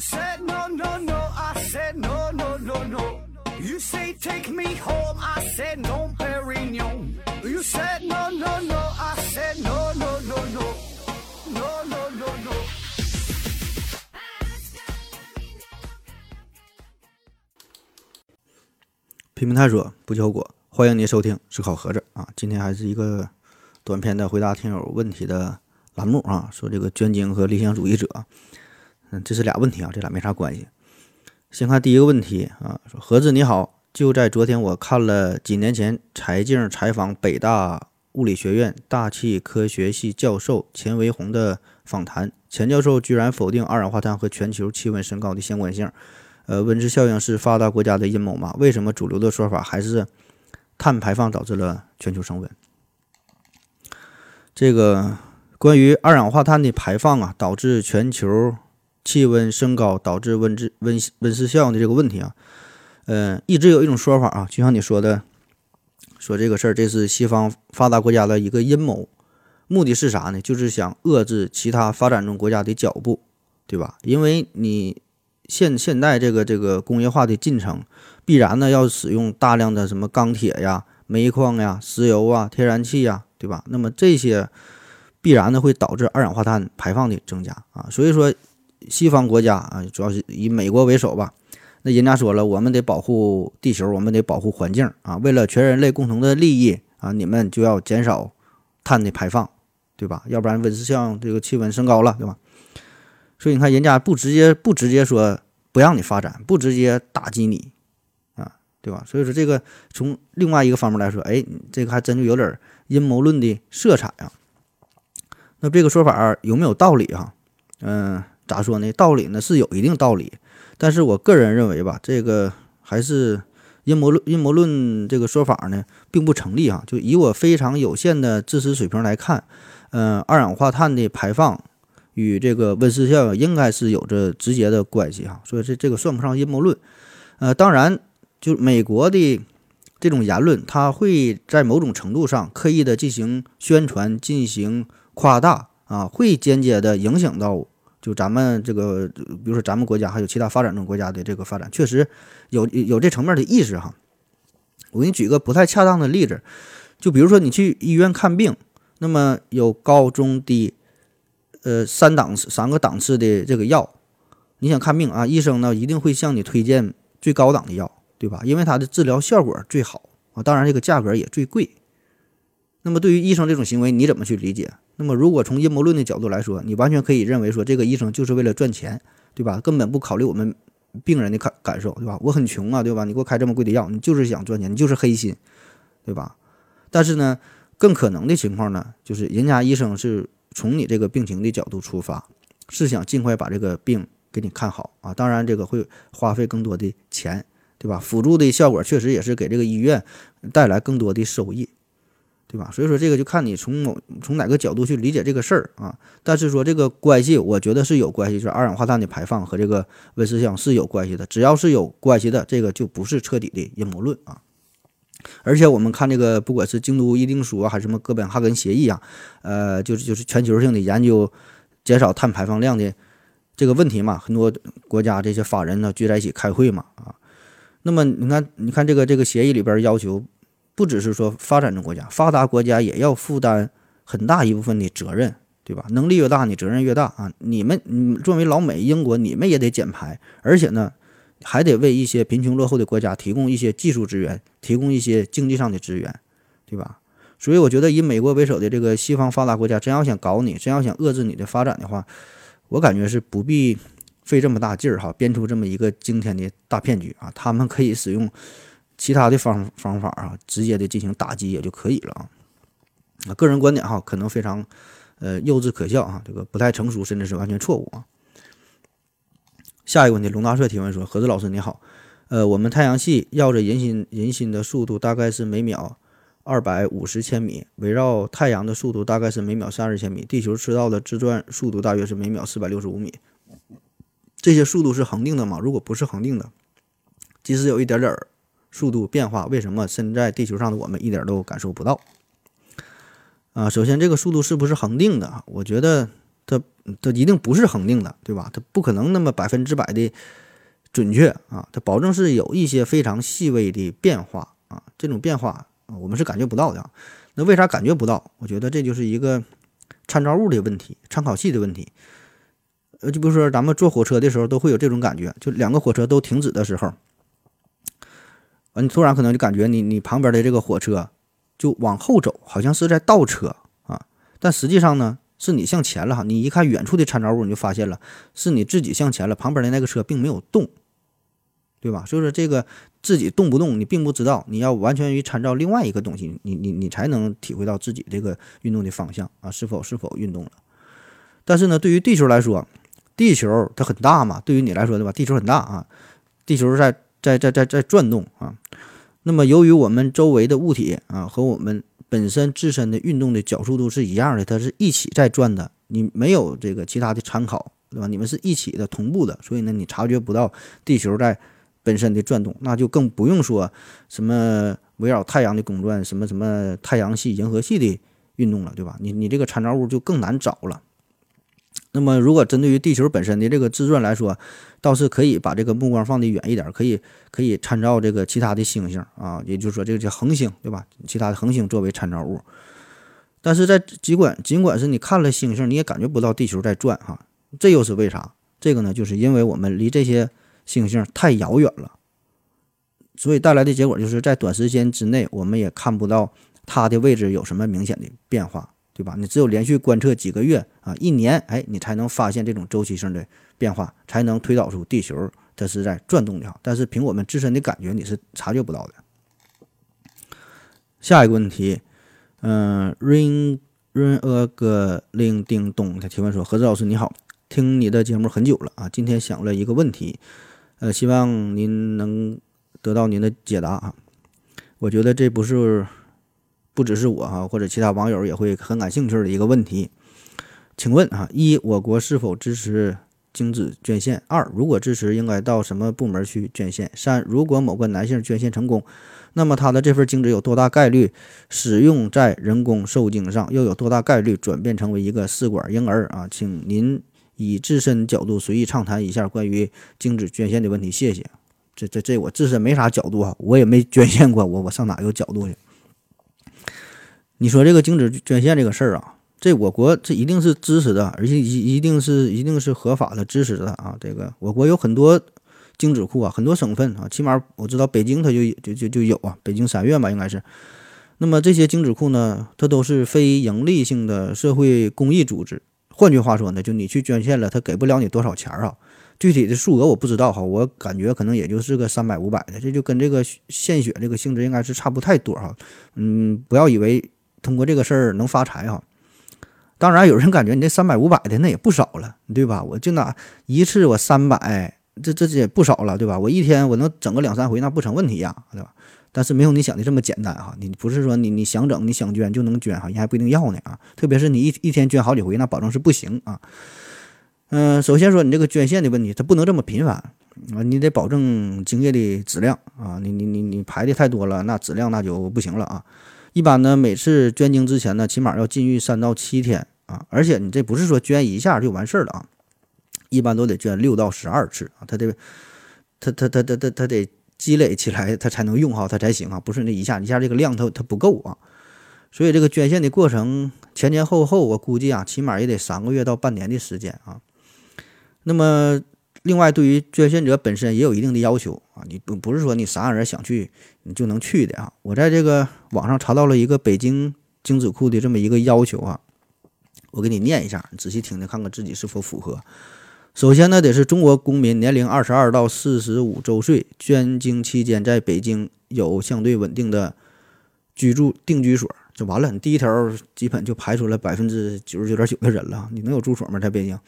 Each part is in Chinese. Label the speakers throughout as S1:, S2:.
S1: said no no no, I said no no no no. You say take me home, I said no, Perignon. You said no no no, I said no no no no, no no no no.
S2: 拼命探索，不计后果。欢迎您收听思考盒子啊！今天还是一个短篇的回答听友问题的栏目啊。说这个捐精和理想主义者，嗯，这是俩问题啊，这俩没啥关系。先看第一个问题啊，说盒子你好，就在昨天我看了几年前柴静采访北大物理学院大气科学系教授钱维宏的访谈，钱教授居然否定二氧化碳和全球气温升高的相关性。呃，温室效应是发达国家的阴谋吗？为什么主流的说法还是碳排放导致了全球升温？这个关于二氧化碳的排放啊，导致全球气温升高，导致温室温温室效应的这个问题啊，呃，一直有一种说法啊，就像你说的，说这个事儿，这是西方发达国家的一个阴谋，目的是啥呢？就是想遏制其他发展中国家的脚步，对吧？因为你。现现代这个这个工业化的进程，必然呢要使用大量的什么钢铁呀、煤矿呀、石油啊、天然气呀，对吧？那么这些必然呢会导致二氧化碳排放的增加啊。所以说，西方国家啊，主要是以美国为首吧，那人家说了，我们得保护地球，我们得保护环境啊，为了全人类共同的利益啊，你们就要减少碳的排放，对吧？要不然温室效应这个气温升高了，对吧？所以你看，人家不直接不直接说不让你发展，不直接打击你，啊，对吧？所以说这个从另外一个方面来说，哎，这个还真就有点阴谋论的色彩啊。那这个说法有没有道理哈？嗯，咋说呢？道理呢是有一定道理，但是我个人认为吧，这个还是阴谋论阴谋论这个说法呢并不成立哈。就以我非常有限的知识水平来看，嗯，二氧化碳的排放。与这个温室效应应该是有着直接的关系哈，所以这这个算不上阴谋论。呃，当然，就美国的这种言论，它会在某种程度上刻意的进行宣传、进行夸大啊，会间接的影响到就咱们这个，比如说咱们国家还有其他发展中国家的这个发展，确实有有这层面的意识哈。我给你举个不太恰当的例子，就比如说你去医院看病，那么有高中低。呃，三档次、三个档次的这个药，你想看病啊，医生呢一定会向你推荐最高档的药，对吧？因为它的治疗效果最好啊，当然这个价格也最贵。那么对于医生这种行为，你怎么去理解？那么如果从阴谋论的角度来说，你完全可以认为说，这个医生就是为了赚钱，对吧？根本不考虑我们病人的感感受，对吧？我很穷啊，对吧？你给我开这么贵的药，你就是想赚钱，你就是黑心，对吧？但是呢，更可能的情况呢，就是人家医生是。从你这个病情的角度出发，是想尽快把这个病给你看好啊！当然，这个会花费更多的钱，对吧？辅助的效果确实也是给这个医院带来更多的收益，对吧？所以说，这个就看你从某从哪个角度去理解这个事儿啊。但是说这个关系，我觉得是有关系，就是二氧化碳的排放和这个温室效应是有关系的。只要是有关系的，这个就不是彻底的阴谋论啊。而且我们看这个，不管是京都议定书啊，还是什么哥本哈根协议啊，呃，就是就是全球性的研究减少碳排放量的这个问题嘛，很多国家这些法人呢聚在一起开会嘛，啊，那么你看，你看这个这个协议里边要求，不只是说发展中国家，发达国家也要负担很大一部分的责任，对吧？能力越大，你责任越大啊！你们，你作为老美、英国，你们也得减排，而且呢。还得为一些贫穷落后的国家提供一些技术资源，提供一些经济上的资源，对吧？所以我觉得以美国为首的这个西方发达国家，真要想搞你，真要想遏制你的发展的话，我感觉是不必费这么大劲儿哈，编出这么一个惊天的大骗局啊！他们可以使用其他的方方法啊，直接的进行打击也就可以了啊。啊，个人观点哈，可能非常呃幼稚可笑啊，这个不太成熟，甚至是完全错误啊。下一个问题，龙大帅提问说：“何子老师你好，呃，我们太阳系绕着人心人心的速度大概是每秒二百五十千米，围绕太阳的速度大概是每秒三十千米，地球赤道的自转速度大约是每秒四百六十五米。这些速度是恒定的吗？如果不是恒定的，即使有一点点速度变化，为什么身在地球上的我们一点都感受不到？啊，首先这个速度是不是恒定的？我觉得它它一定不是恒定的，对吧？它不可能那么百分之百的准确啊，它保证是有一些非常细微的变化啊，这种变化我们是感觉不到的。那为啥感觉不到？我觉得这就是一个参照物的问题，参考系的问题。呃，就比如说咱们坐火车的时候都会有这种感觉，就两个火车都停止的时候，啊，你突然可能就感觉你你旁边的这个火车就往后走，好像是在倒车啊，但实际上呢，是你向前了哈。你一看远处的参照物，你就发现了是你自己向前了，旁边的那个车并没有动，对吧？所以说这个自己动不动你并不知道，你要完全于参照另外一个东西，你你你才能体会到自己这个运动的方向啊，是否是否运动了。但是呢，对于地球来说，地球它很大嘛，对于你来说对吧？地球很大啊，地球在在在在在转动啊。那么由于我们周围的物体啊和我们本身自身的运动的角速度是一样的，它是一起在转的。你没有这个其他的参考，对吧？你们是一起的同步的，所以呢，你察觉不到地球在本身的转动，那就更不用说什么围绕太阳的公转，什么什么太阳系、银河系的运动了，对吧？你你这个参照物就更难找了。那么，如果针对于地球本身的这个自转来说，倒是可以把这个目光放得远一点，可以可以参照这个其他的星星啊，也就是说这个叫恒星，对吧？其他的恒星作为参照物。但是在尽管尽管是你看了星星，你也感觉不到地球在转哈，这又是为啥？这个呢，就是因为我们离这些星星太遥远了，所以带来的结果就是在短时间之内，我们也看不到它的位置有什么明显的变化。对吧？你只有连续观测几个月啊，一年，哎，你才能发现这种周期性的变化，才能推导出地球它是在转动的哈。但是凭我们自身的感觉，你是察觉不到的。下一个问题，嗯，ring ring a 个铃叮咚，他提问说：何志老师你好，听你的节目很久了啊，今天想了一个问题，呃，希望您能得到您的解答啊。我觉得这不是。不只是我哈，或者其他网友也会很感兴趣的一个问题，请问啊，一我国是否支持精子捐献？二如果支持，应该到什么部门去捐献？三如果某个男性捐献成功，那么他的这份精子有多大概率使用在人工受精上？又有多大概率转变成为一个试管婴儿？啊，请您以自身角度随意畅谈一下关于精子捐献的问题，谢谢。这这这我自身没啥角度啊，我也没捐献过，我我上哪有角度去？你说这个精子捐献这个事儿啊，这我国这一定是支持的，而且一一定是一定是合法的支持的啊。这个我国有很多精子库啊，很多省份啊，起码我知道北京它就就就就有啊，北京三院吧应该是。那么这些精子库呢，它都是非盈利性的社会公益组织。换句话说呢，就你去捐献了，他给不了你多少钱儿啊，具体的数额我不知道哈，我感觉可能也就是个三百五百的，这就跟这个献血这个性质应该是差不太多哈。嗯，不要以为。通过这个事儿能发财哈，当然有人感觉你这三百五百的那也不少了，对吧？我就拿一次我三百，这这也不少了，对吧？我一天我能整个两三回那不成问题呀，对吧？但是没有你想的这么简单哈，你不是说你你想整你想捐就能捐哈，人还不一定要呢啊。特别是你一一天捐好几回，那保证是不行啊。嗯，首先说你这个捐献的问题，它不能这么频繁啊，你得保证精液的质量啊，你你你你排的太多了，那质量那就不行了啊。一般呢，每次捐精之前呢，起码要禁欲三到七天啊，而且你这不是说捐一下就完事儿了啊，一般都得捐六到十二次啊，他得，他他他他他他得积累起来，他才能用哈，他才行啊，不是那一下一下这个量它它不够啊，所以这个捐献的过程前前后后，我估计啊，起码也得三个月到半年的时间啊，那么。另外，对于捐献者本身也有一定的要求啊，你不不是说你啥人想去你就能去的啊。我在这个网上查到了一个北京精子库的这么一个要求啊，我给你念一下，你仔细听听，看看自己是否符合。首先呢，得是中国公民，年龄二十二到四十五周岁，捐精期间在北京有相对稳定的居住定居所，就完了。你第一条基本就排除了百分之九十九点九的人了，你能有住所吗？在北京？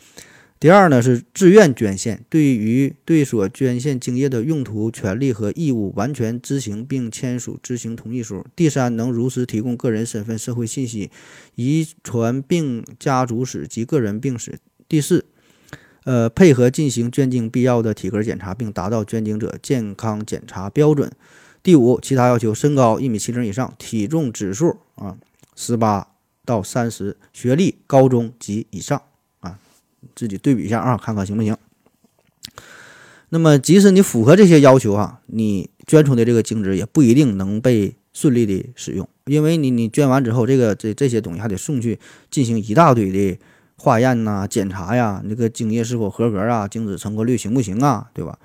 S2: 第二呢是自愿捐献，对于对所捐献精液的用途、权利和义务完全知情并签署知情同意书。第三，能如实提供个人身份、社会信息、遗传病家族史及个人病史。第四，呃，配合进行捐精必要的体格检查，并达到捐精者健康检查标准。第五，其他要求：身高一米七零以上，体重指数啊十八到三十，学历高中及以上。自己对比一下啊，看看行不行。那么，即使你符合这些要求啊，你捐出的这个精子也不一定能被顺利的使用，因为你你捐完之后，这个这这些东西还得送去进行一大堆的化验呐、检查呀，那个精液是否合格啊，精子成活率行不行啊，对吧？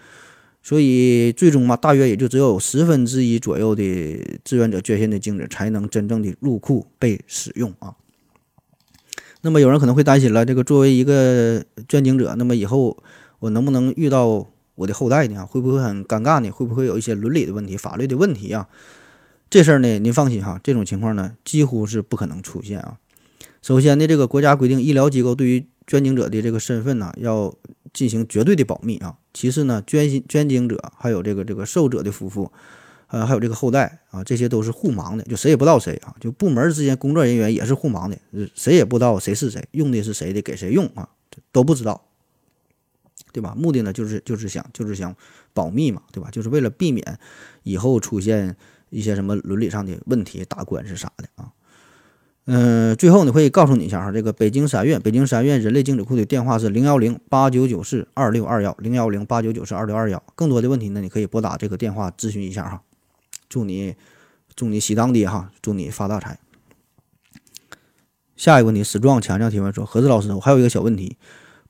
S2: 所以最终嘛，大约也就只有十分之一左右的志愿者捐献的精子才能真正的入库被使用啊。那么有人可能会担心了，这个作为一个捐精者，那么以后我能不能遇到？我的后代呢？会不会很尴尬呢？会不会有一些伦理的问题、法律的问题啊？这事儿呢，您放心哈，这种情况呢，几乎是不可能出现啊。首先呢，这个国家规定，医疗机构对于捐精者的这个身份呢，要进行绝对的保密啊。其次呢，捐捐精者还有这个这个受者的夫妇，呃，还有这个后代啊，这些都是互盲的，就谁也不知道谁啊。就部门之间工作人员也是互盲的，谁也不知道谁是谁，用的是谁的，给谁用啊，都不知道。对吧？目的呢，就是就是想就是想保密嘛，对吧？就是为了避免以后出现一些什么伦理上的问题、打官司啥的啊。嗯，最后呢，会告诉你一下哈，这个北京三院北京三院人类精子库的电话是零幺零八九九四二六二幺零幺零八九九四二六二幺。更多的问题呢，你可以拨打这个电话咨询一下哈。祝你祝你喜当爹哈，祝你发大财。下一个问题，史壮强强提问说：何子老师，我还有一个小问题，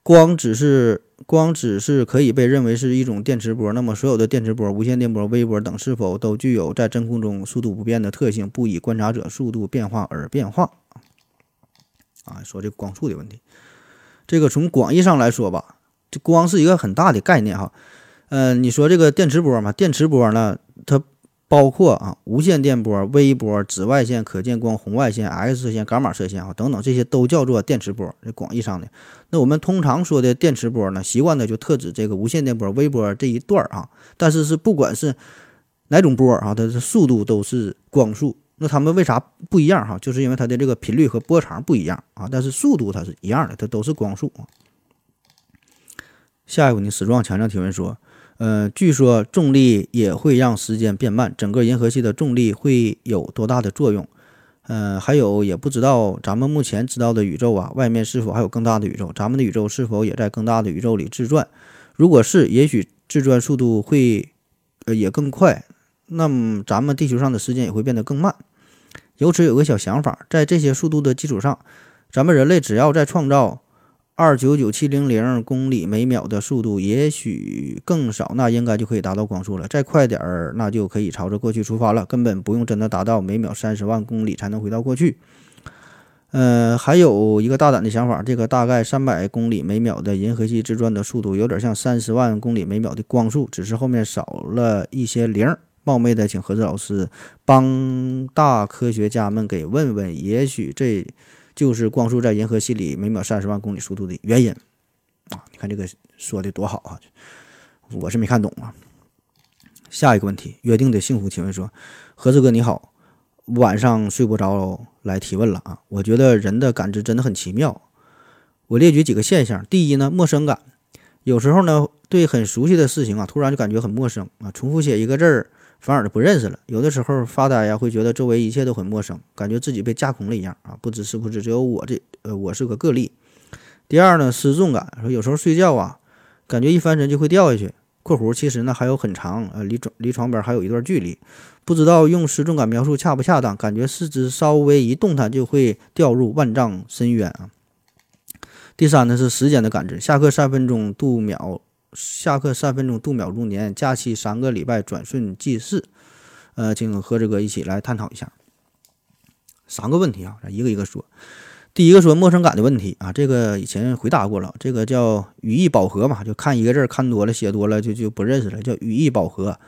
S2: 光只是。光只是可以被认为是一种电磁波，那么所有的电磁波、无线电波、微波等是否都具有在真空中速度不变的特性，不以观察者速度变化而变化？啊，说这个光速的问题，这个从广义上来说吧，这光是一个很大的概念哈。嗯，你说这个电磁波嘛，电磁波呢，它。包括啊，无线电波、微波、紫外线、可见光、红外线、X 射线、伽马射线啊等等，这些都叫做电磁波，这广义上的。那我们通常说的电磁波呢，习惯的就特指这个无线电波、微波这一段儿啊。但是是不管是哪种波啊，它的速度都是光速。那它们为啥不一样哈？就是因为它的这个频率和波长不一样啊，但是速度它是一样的，它都是光速啊。下一个问题，史壮强调提问说。呃，据说重力也会让时间变慢，整个银河系的重力会有多大的作用？呃，还有也不知道咱们目前知道的宇宙啊，外面是否还有更大的宇宙？咱们的宇宙是否也在更大的宇宙里自转？如果是，也许自转速度会呃也更快，那么咱们地球上的时间也会变得更慢。由此有个小想法，在这些速度的基础上，咱们人类只要在创造。二九九七零零公里每秒的速度，也许更少，那应该就可以达到光速了。再快点儿，那就可以朝着过去出发了，根本不用真的达到每秒三十万公里才能回到过去。呃，还有一个大胆的想法，这个大概三百公里每秒的银河系自转的速度，有点像三十万公里每秒的光速，只是后面少了一些零。冒昧的，请何子老师帮大科学家们给问问，也许这。就是光速在银河系里每秒三十万公里速度的原因啊！你看这个说的多好啊，我是没看懂啊。下一个问题，约定的幸福提问说：何子哥你好，晚上睡不着来提问了啊！我觉得人的感知真的很奇妙。我列举几个现象：第一呢，陌生感，有时候呢对很熟悉的事情啊，突然就感觉很陌生啊，重复写一个字儿。反而就不认识了。有的时候发呆呀，会觉得周围一切都很陌生，感觉自己被架空了一样啊！不知是不是只有我这呃，我是个个例。第二呢，失重感，说有时候睡觉啊，感觉一翻身就会掉下去。（括弧其实呢还有很长，呃，离床离床边还有一段距离，不知道用失重感描述恰不恰当？感觉四肢稍微一动弹就会掉入万丈深渊啊！第三呢是时间的感知，下课三分钟度秒。下课三分钟度秒如年，假期三个礼拜转瞬即逝。呃，请和这个一起来探讨一下三个问题啊，咱一个一个说。第一个说陌生感的问题啊，这个以前回答过了，这个叫语义饱和嘛，就看一个字看多了写多了就就不认识了，叫语义饱和。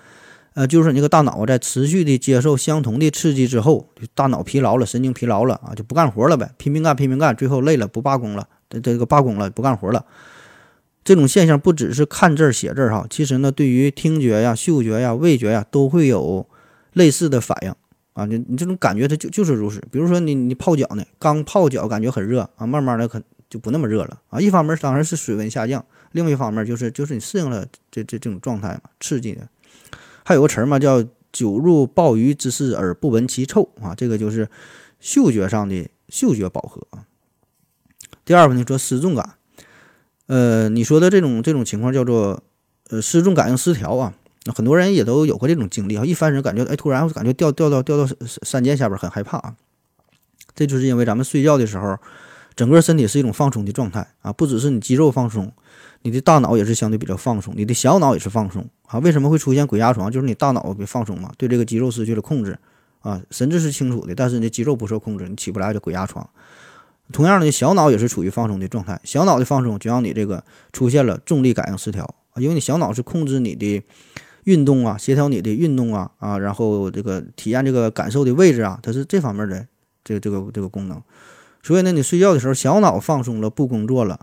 S2: 呃，就是你这个大脑在持续的接受相同的刺激之后，就大脑疲劳了，神经疲劳了啊，就不干活了呗，拼命干拼命干，最后累了不罢工了，这这个罢工了不干活了。这种现象不只是看字儿写字儿哈，其实呢，对于听觉呀、嗅觉呀、味觉呀，都会有类似的反应啊。你你这种感觉它就就是如此。比如说你你泡脚呢，刚泡脚感觉很热啊，慢慢的可就不那么热了啊。一方面当然是水温下降，另一方面就是就是你适应了这这这种状态嘛，刺激的。还有个词儿嘛，叫久入鲍鱼之肆而不闻其臭啊，这个就是嗅觉上的嗅觉饱和啊。第二个呢，说失重感。呃，你说的这种这种情况叫做呃失重感应失调啊。很多人也都有过这种经历啊，一翻身感觉哎，突然感觉掉掉到掉到山涧下边，很害怕啊。这就是因为咱们睡觉的时候，整个身体是一种放松的状态啊，不只是你肌肉放松，你的大脑也是相对比较放松，你的小脑也是放松啊。为什么会出现鬼压床？就是你大脑被放松嘛，对这个肌肉失去了控制啊，神志是清楚的，但是你的肌肉不受控制，你起不来就鬼压床。同样的，小脑也是处于放松的状态，小脑的放松就让你这个出现了重力感应失调啊，因为你小脑是控制你的。运动啊，协调你的运动啊啊，然后这个体验这个感受的位置啊，它是这方面的这个这个这个功能。所以呢，你睡觉的时候，小脑放松了，不工作了，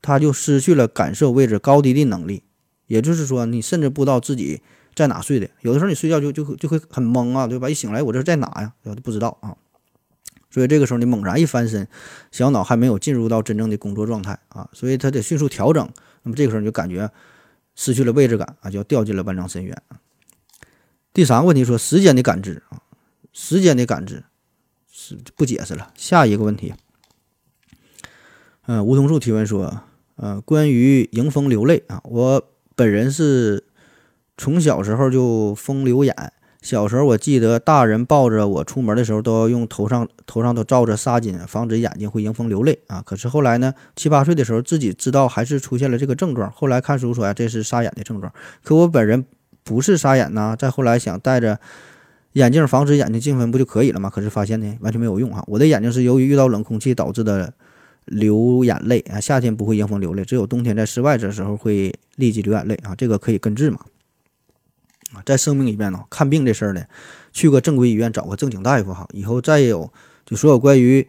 S2: 它就失去了感受位置高低的能力。也就是说，你甚至不知道自己在哪睡的。有的时候你睡觉就就就会很懵啊，对吧？一醒来，我这是在哪呀？不知道啊。所以这个时候你猛然一翻身，小脑还没有进入到真正的工作状态啊，所以它得迅速调整。那么这个时候你就感觉。失去了位置感啊，就要掉进了万丈深渊。第三个问题说时间的感知啊，时间的感知是不解释了。下一个问题，嗯，梧桐树提问说，呃，关于迎风流泪啊，我本人是从小时候就风流眼。小时候，我记得大人抱着我出门的时候，都要用头上头上都罩着纱巾，防止眼睛会迎风流泪啊。可是后来呢，七八岁的时候，自己知道还是出现了这个症状。后来看书说呀，这是沙眼的症状。可我本人不是沙眼呐。再后来想戴着眼镜防止眼睛进风不就可以了吗？可是发现呢，完全没有用啊。我的眼睛是由于遇到冷空气导致的流眼泪啊。夏天不会迎风流泪，只有冬天在室外的时候会立即流眼泪啊。这个可以根治嘛？啊，再声明一遍呢，看病这事儿呢，去个正规医院找个正经大夫哈。以后再有就所有关于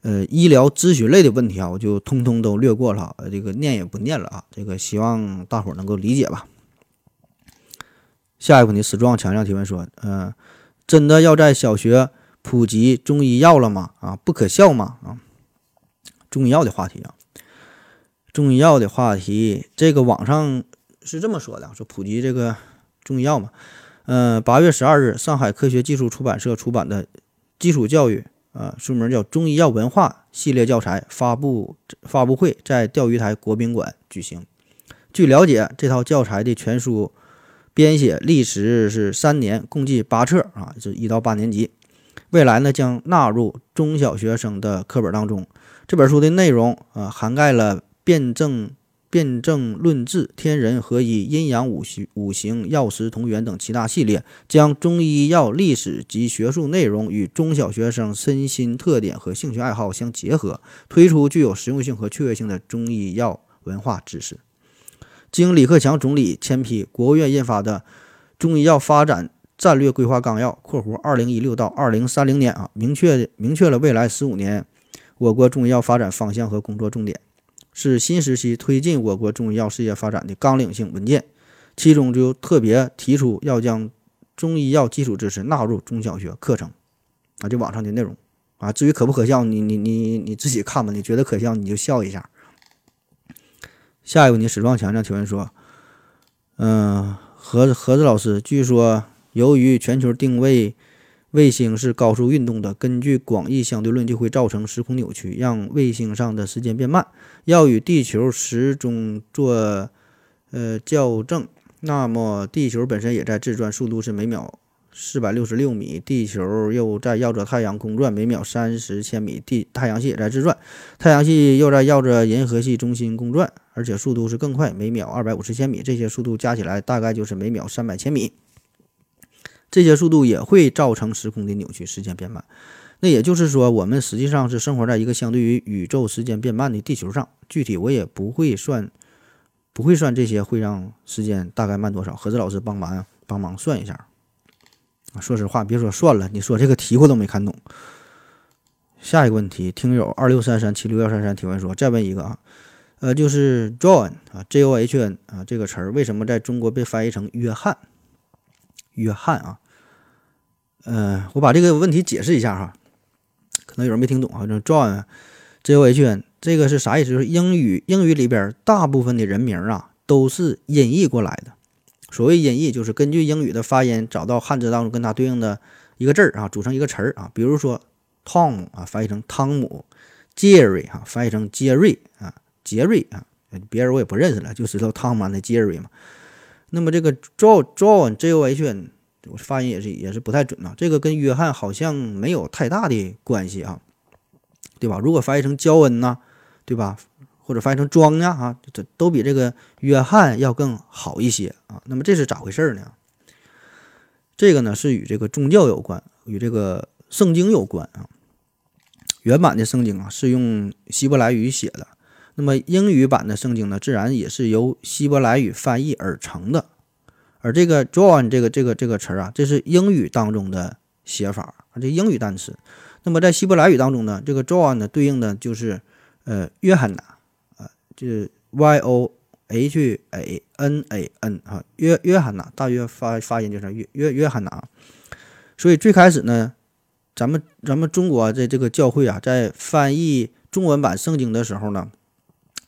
S2: 呃医疗咨询类的问题啊，我就通通都略过了，这个念也不念了啊。这个希望大伙儿能够理解吧。下一个问题，史壮强调提问说，嗯，真的要在小学普及中医药了吗？啊，不可笑吗？啊，中医药的话题啊，中医药的话题，这个网上是这么说的，说普及这个。中医药嘛，嗯，八月十二日，上海科学技术出版社出版的基础教育，啊，书名叫《中医药文化》系列教材发布发布会在钓鱼台国宾馆举行。据了解，这套教材的全书编写历时是三年，共计八册啊，是一到八年级。未来呢，将纳入中小学生的课本当中。这本书的内容啊，涵盖了辩证。辩证论治、天人合一、阴阳五行、五行药食同源等七大系列，将中医药历史及学术内容与中小学生身心特点和兴趣爱好相结合，推出具有实用性和趣味性的中医药文化知识。经李克强总理签批，国务院印发的《中医药发展战略规划纲要（括弧二零一六到二零三零年）》啊，明确明确了未来十五年我国中医药发展方向和工作重点。是新时期推进我国中医药事业发展的纲领性文件，其中就特别提出要将中医药基础知识纳入中小学课程，啊，就网上的内容啊。至于可不可笑，你你你你自己看吧，你觉得可笑你就笑一下。下一个问题，史壮强调提问说，嗯，何何子老师，据说由于全球定位。卫星是高速运动的，根据广义相对论就会造成时空扭曲，让卫星上的时间变慢。要与地球时钟做呃校正，那么地球本身也在自转，速度是每秒四百六十六米。地球又在绕着太阳公转，每秒三十千米。地太阳系也在自转，太阳系又在绕着银河系中心公转，而且速度是更快，每秒二百五十千米。这些速度加起来大概就是每秒三百千米。这些速度也会造成时空的扭曲，时间变慢。那也就是说，我们实际上是生活在一个相对于宇宙时间变慢的地球上。具体我也不会算，不会算这些会让时间大概慢多少。何子老师帮忙帮忙算一下。说实话，别说算了，你说这个题我都没看懂。下一个问题，听友二六三三七六幺三三提问说，再问一个啊，呃，就是 John 啊，J O H N 啊，这个词儿为什么在中国被翻译成约翰？约翰啊。嗯，我把这个问题解释一下哈，可能有人没听懂啊。John，J O H N，这个是啥意思？就是英语英语里边大部分的人名啊都是音译过来的。所谓音译，就是根据英语的发音找到汉字当中跟它对应的一个字儿啊，组成一个词儿啊。比如说 Tom 啊，翻译成汤姆；Jerry 啊，翻译成杰瑞啊，杰瑞啊，别人我也不认识了，就知道汤姆·安的杰瑞嘛。那么这个 John John J O H N，我发音也是也是不太准啊。这个跟约翰好像没有太大的关系啊，对吧？如果翻译成焦恩呢，对吧？或者翻译成庄呢，啊，这都比这个约翰要更好一些啊。那么这是咋回事呢？这个呢是与这个宗教有关，与这个圣经有关啊。原版的圣经啊是用希伯来语写的。那么英语版的圣经呢，自然也是由希伯来语翻译而成的。而这个 John 这个这个这个词儿啊，这是英语当中的写法啊，这英语单词。那么在希伯来语当中呢，这个 John 呢对应的就是呃约翰呐啊，就是 Y O H A N A N 啊，约约翰呐，大约发发音就是约约约翰呐。所以最开始呢，咱们咱们中国在这个教会啊，在翻译中文版圣经的时候呢。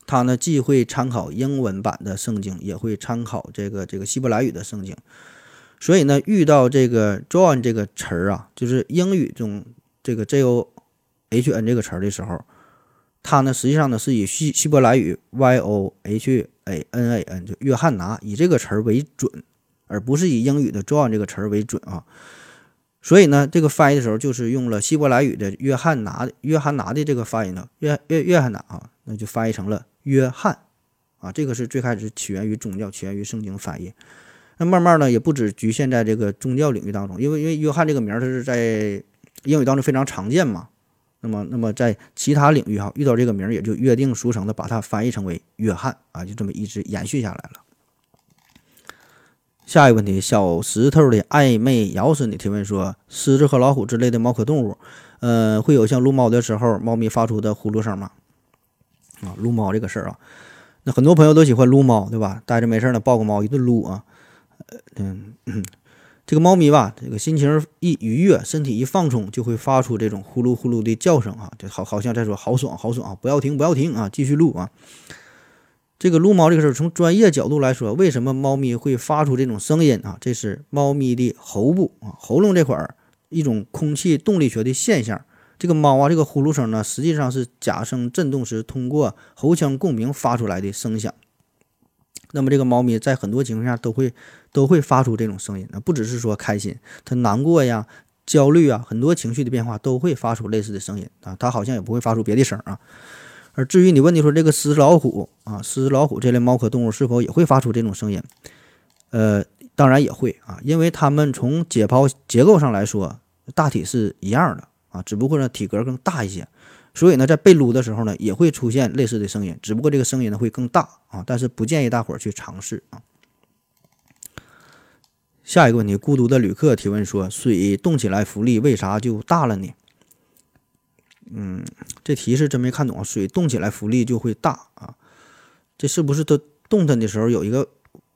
S2: 他呢，既会参考英文版的圣经，也会参考这个这个希伯来语的圣经。所以呢，遇到这个 John 这个词儿啊，就是英语中这个 J O H N 这个词儿的时候，他呢实际上呢是以希希伯来语 Y O H A N A N 就约翰拿以这个词儿为准，而不是以英语的 John 这个词儿为准啊。所以呢，这个翻译的时候就是用了希伯来语的约翰拿约翰拿的这个发音呢，约约约翰拿啊，那就翻译成了。约翰，啊，这个是最开始起源于宗教，起源于圣经翻译。那慢慢呢，也不止局限在这个宗教领域当中，因为因为约翰这个名儿，它是在英语当中非常常见嘛。那么，那么在其他领域哈，遇到这个名儿，也就约定俗成的把它翻译成为约翰啊，就这么一直延续下来了。下一个问题，小石头的暧昧摇死你提问说，狮子和老虎之类的猫科动物，呃，会有像撸猫的时候猫咪发出的呼噜声吗？啊，撸猫这个事儿啊，那很多朋友都喜欢撸猫，对吧？待着没事呢，抱个猫一顿撸啊。嗯，这个猫咪吧，这个心情一愉悦，身体一放松，就会发出这种呼噜呼噜的叫声啊，就好好像在说好爽好爽啊，不要停不要停啊，继续撸啊。这个撸猫这个事儿，从专业角度来说，为什么猫咪会发出这种声音啊？这是猫咪的喉部啊，喉咙这块儿一种空气动力学的现象。这个猫啊，这个呼噜声呢，实际上是假声振动时通过喉腔共鸣发出来的声响。那么这个猫咪在很多情况下都会都会发出这种声音啊，不只是说开心，它难过呀、焦虑啊，很多情绪的变化都会发出类似的声音啊。它好像也不会发出别的声啊。而至于你问的说这个狮子老虎啊，狮子老虎这类猫科动物是否也会发出这种声音？呃，当然也会啊，因为它们从解剖结构上来说大体是一样的。啊，只不过呢体格更大一些，所以呢在被撸的时候呢也会出现类似的声音，只不过这个声音呢会更大啊，但是不建议大伙儿去尝试啊。下一个问题，孤独的旅客提问说：水动起来浮力为啥就大了呢？嗯，这题是真没看懂，水动起来浮力就会大啊？这是不是它动弹的时候有一个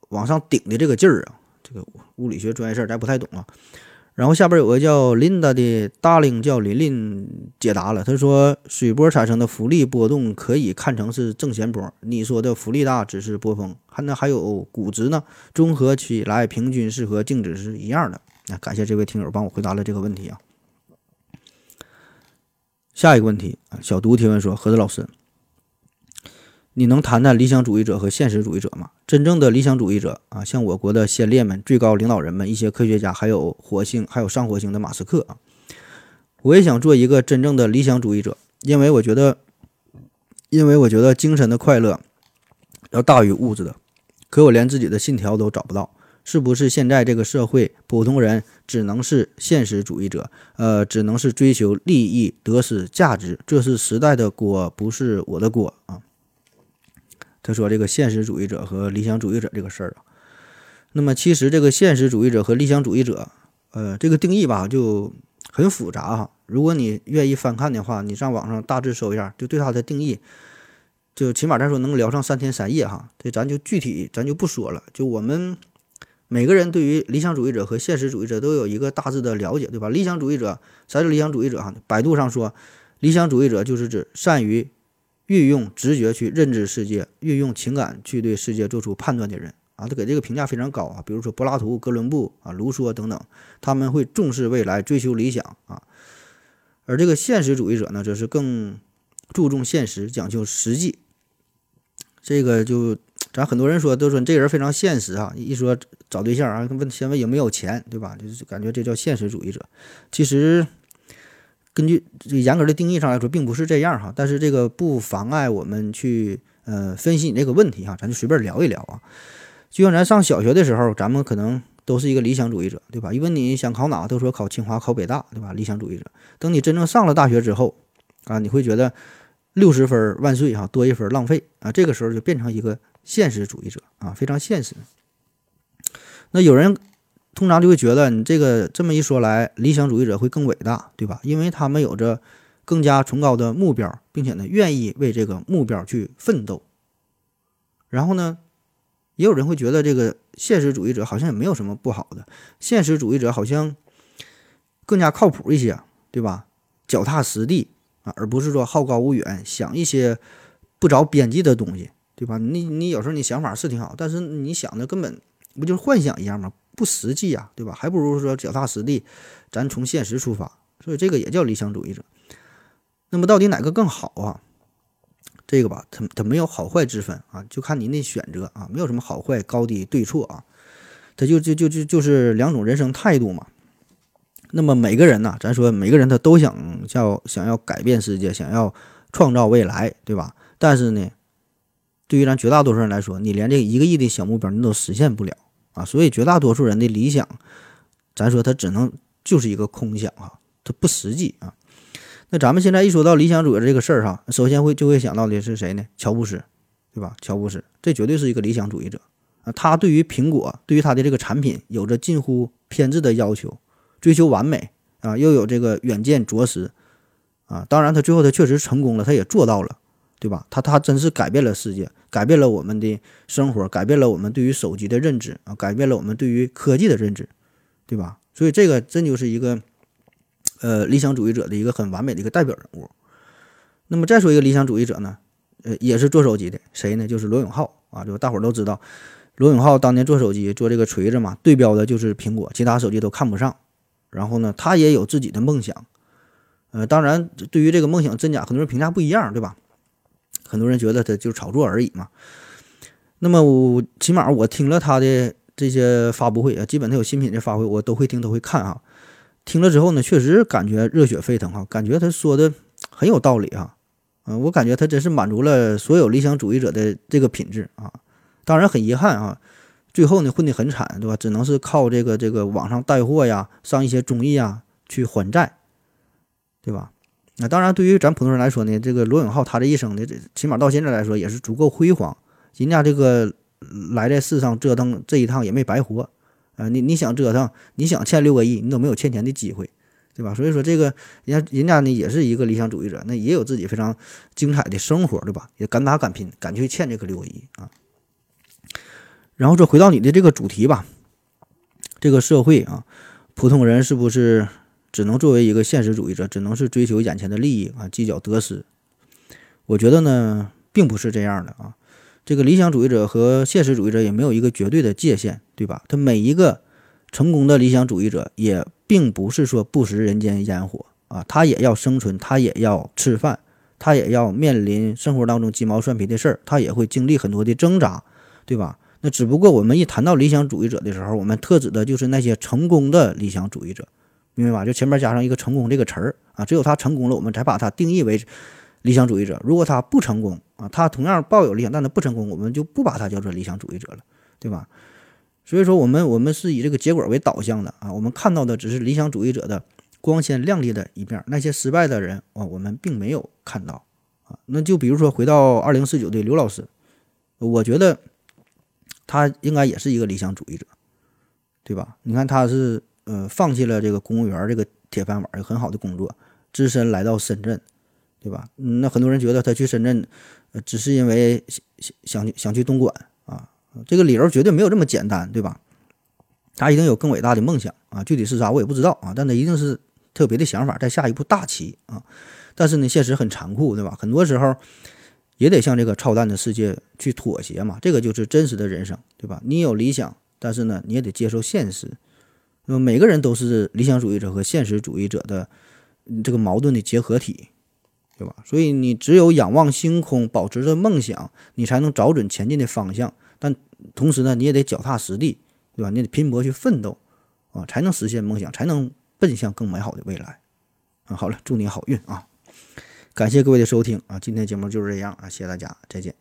S2: 往上顶的这个劲儿啊？这个物理学专业事儿咱不太懂啊。然后下边有个叫琳达的大龄叫琳琳解答了，他说水波产生的浮力波动可以看成是正弦波，你说的浮力大只是波峰，还那还有骨值呢，综合起来平均是和静止是一样的。那感谢这位听友帮我回答了这个问题啊。下一个问题啊，小读提问说，何子老师。你能谈谈理想主义者和现实主义者吗？真正的理想主义者啊，像我国的先烈们、最高领导人们、一些科学家，还有火星、还有上火星的马斯克啊。我也想做一个真正的理想主义者，因为我觉得，因为我觉得精神的快乐要大于物质的。可我连自己的信条都找不到，是不是现在这个社会，普通人只能是现实主义者？呃，只能是追求利益、得失、价值，这是时代的锅，不是我的锅啊。他说：“这个现实主义者和理想主义者这个事儿啊，那么其实这个现实主义者和理想主义者，呃，这个定义吧就很复杂哈。如果你愿意翻看的话，你上网上大致搜一下，就对它的定义，就起码咱说能聊上三天三夜哈。这咱就具体咱就不说了。就我们每个人对于理想主义者和现实主义者都有一个大致的了解，对吧？理想主义者，啥叫理想主义者哈？百度上说，理想主义者就是指善于。”运用直觉去认知世界，运用情感去对世界做出判断的人啊，他给这个评价非常高啊。比如说柏拉图、哥伦布啊、卢梭等等，他们会重视未来，追求理想啊。而这个现实主义者呢，则是更注重现实，讲究实际。这个就咱很多人说都说这人非常现实啊，一说找对象啊，问先问有没有钱，对吧？就是感觉这叫现实主义者。其实根据这严格的定义上来说，并不是这样哈。但是这个不妨碍我们去呃分析你这个问题哈，咱就随便聊一聊啊。就像咱上小学的时候，咱们可能都是一个理想主义者，对吧？一问你想考哪，都说考清华、考北大，对吧？理想主义者。等你真正上了大学之后啊，你会觉得六十分万岁哈，多一分浪费啊。这个时候就变成一个现实主义者啊，非常现实。那有人通常就会觉得你这个这么一说来，理想主义者会更伟大，对吧？因为他们有着更加崇高的目标，并且呢，愿意为这个目标去奋斗。然后呢？也有人会觉得这个现实主义者好像也没有什么不好的，现实主义者好像更加靠谱一些，对吧？脚踏实地啊，而不是说好高骛远，想一些不着边际的东西，对吧？你你有时候你想法是挺好，但是你想的根本不就是幻想一样吗？不实际呀，对吧？还不如说脚踏实地，咱从现实出发，所以这个也叫理想主义者。那么到底哪个更好啊？这个吧，它它没有好坏之分啊，就看您的选择啊，没有什么好坏高低对错啊，它就就就就就是两种人生态度嘛。那么每个人呢，咱说每个人他都想叫想要改变世界，想要创造未来，对吧？但是呢，对于咱绝大多数人来说，你连这一个亿的小目标你都实现不了啊，所以绝大多数人的理想，咱说他只能就是一个空想啊，它不实际啊。那咱们现在一说到理想主义这个事儿哈，首先会就会想到的是谁呢？乔布斯，对吧？乔布斯这绝对是一个理想主义者啊！他对于苹果，对于他的这个产品，有着近乎偏执的要求，追求完美啊，又有这个远见卓识啊。当然，他最后他确实成功了，他也做到了，对吧？他他真是改变了世界，改变了我们的生活，改变了我们对于手机的认知啊，改变了我们对于科技的认知，对吧？所以这个真就是一个。呃，理想主义者的一个很完美的一个代表人物。那么再说一个理想主义者呢，呃，也是做手机的，谁呢？就是罗永浩啊，就大伙都知道，罗永浩当年做手机做这个锤子嘛，对标的就是苹果，其他手机都看不上。然后呢，他也有自己的梦想。呃，当然，对于这个梦想真假，很多人评价不一样，对吧？很多人觉得他就是炒作而已嘛。那么我起码我听了他的这些发布会啊，基本他有新品的发布会，我都会听，都会看啊。听了之后呢，确实感觉热血沸腾哈，感觉他说的很有道理哈，嗯，我感觉他真是满足了所有理想主义者的这个品质啊。当然很遗憾啊，最后呢混得很惨，对吧？只能是靠这个这个网上带货呀，上一些综艺啊去还债，对吧？那当然，对于咱普通人来说呢，这个罗永浩他这一生呢，这起码到现在来说也是足够辉煌，人家这个来在世上折腾这一趟也没白活。啊，你你想折腾，你想欠六个亿，你都没有欠钱的机会，对吧？所以说这个人家人家呢也是一个理想主义者，那也有自己非常精彩的生活，对吧？也敢打敢拼，敢去欠这个六个亿啊。然后说回到你的这个主题吧，这个社会啊，普通人是不是只能作为一个现实主义者，只能是追求眼前的利益啊，计较得失？我觉得呢，并不是这样的啊。这个理想主义者和现实主义者也没有一个绝对的界限，对吧？他每一个成功的理想主义者也并不是说不食人间烟火啊，他也要生存，他也要吃饭，他也要面临生活当中鸡毛蒜皮的事儿，他也会经历很多的挣扎，对吧？那只不过我们一谈到理想主义者的时候，我们特指的就是那些成功的理想主义者，明白吧？就前面加上一个“成功”这个词儿啊，只有他成功了，我们才把他定义为。理想主义者，如果他不成功啊，他同样抱有理想，但他不成功，我们就不把他叫做理想主义者了，对吧？所以说，我们我们是以这个结果为导向的啊，我们看到的只是理想主义者的光鲜亮丽的一面，那些失败的人啊，我们并没有看到啊。那就比如说回到二零四九的刘老师，我觉得他应该也是一个理想主义者，对吧？你看他是呃放弃了这个公务员这个铁饭碗，很好的工作，只身来到深圳。对吧？那很多人觉得他去深圳，呃，只是因为想想去想去东莞啊，这个理由绝对没有这么简单，对吧？他一定有更伟大的梦想啊，具体是啥我也不知道啊，但他一定是特别的想法，在下一步大棋啊。但是呢，现实很残酷，对吧？很多时候也得向这个操蛋的世界去妥协嘛，这个就是真实的人生，对吧？你有理想，但是呢，你也得接受现实。那么每个人都是理想主义者和现实主义者的这个矛盾的结合体。对吧？所以你只有仰望星空，保持着梦想，你才能找准前进的方向。但同时呢，你也得脚踏实地，对吧？你得拼搏去奋斗啊，才能实现梦想，才能奔向更美好的未来啊！好了，祝你好运啊！感谢各位的收听啊，今天节目就是这样啊，谢谢大家，再见。